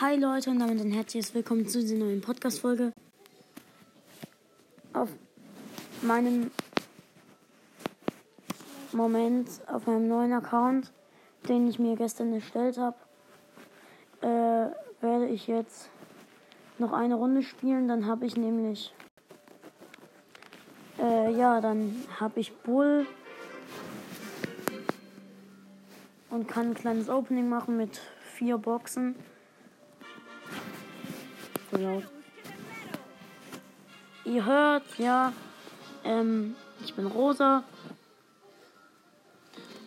Hi Leute und damit ein herzliches Willkommen zu dieser neuen Podcast-Folge. Auf meinem Moment, auf meinem neuen Account, den ich mir gestern erstellt habe, äh, werde ich jetzt noch eine Runde spielen. Dann habe ich nämlich, äh, ja, dann habe ich Bull und kann ein kleines Opening machen mit vier Boxen so laut. Ihr hört, ja, ähm, ich bin rosa.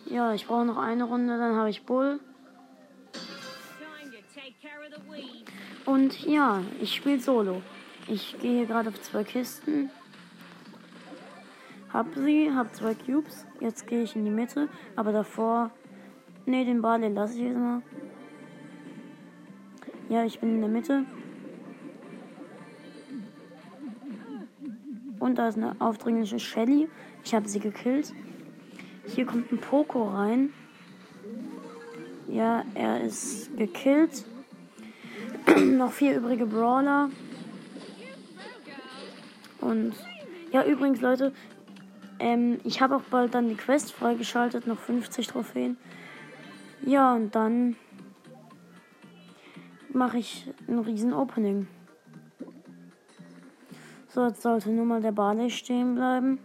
Ja, ich brauche noch eine Runde, dann habe ich Bull. Und ja, ich spiele Solo. Ich gehe gerade auf zwei Kisten. Hab sie, hab zwei Cubes. Jetzt gehe ich in die Mitte. Aber davor. Ne, den Ball, den lasse ich jetzt mal. Ja, ich bin in der Mitte. Und da ist eine aufdringliche Shelly. Ich habe sie gekillt. Hier kommt ein Poco rein. Ja, er ist gekillt. noch vier übrige Brawler. Und ja, übrigens, Leute, ähm, ich habe auch bald dann die Quest freigeschaltet, noch 50 Trophäen. Ja, und dann mache ich ein riesen Opening. So, jetzt sollte nur mal der Barley stehen bleiben.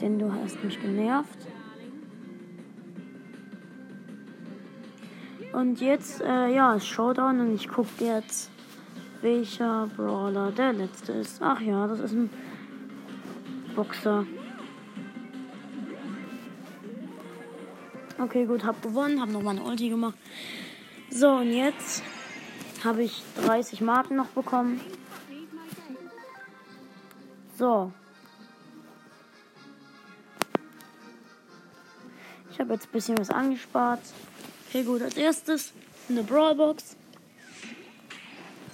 Denn du hast mich genervt. Und jetzt, äh, ja, Showdown und ich gucke jetzt, welcher Brawler der letzte ist. Ach ja, das ist ein Boxer. Okay, gut, hab gewonnen, hab noch meine Ulti gemacht. So, und jetzt habe ich 30 Marken noch bekommen. So. Ich habe jetzt ein bisschen was angespart. Okay, gut. Als erstes eine Brawlbox.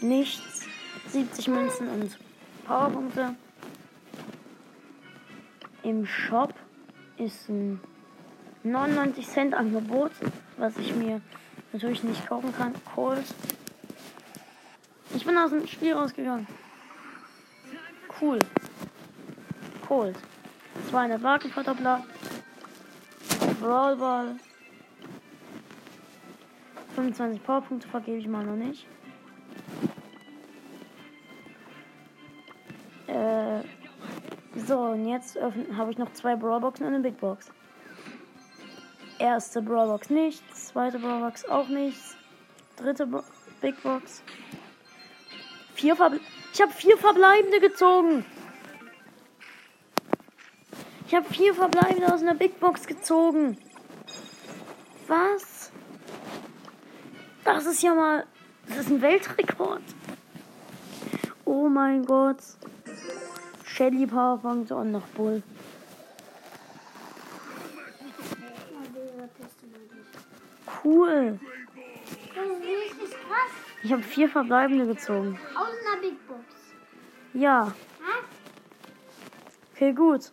Nichts. 70 Münzen und Powerpunkte. Im Shop ist ein 99 Cent Angebot, was ich mir natürlich nicht kaufen kann. Cold. Ich bin aus dem Spiel rausgegangen. Cool. Cold. 200 Markenverdoppler. Brawlball. 25 Powerpunkte vergebe ich mal noch nicht. Äh, so, und jetzt habe ich noch zwei Brawlboxen und eine Big Box. Erste Brawlbox nichts, zweite Brawlbox auch nichts, dritte Bo Big Box. Vier Verble ich habe vier verbleibende gezogen. Ich habe vier verbleibende aus einer Big Box gezogen. Was? Das ist ja mal. Das ist ein Weltrekord. Oh mein Gott. Shelly Powerpunkte und noch Bull. Cool. Ich habe vier verbleibende gezogen. Aus einer Big Box. Ja. Okay, gut.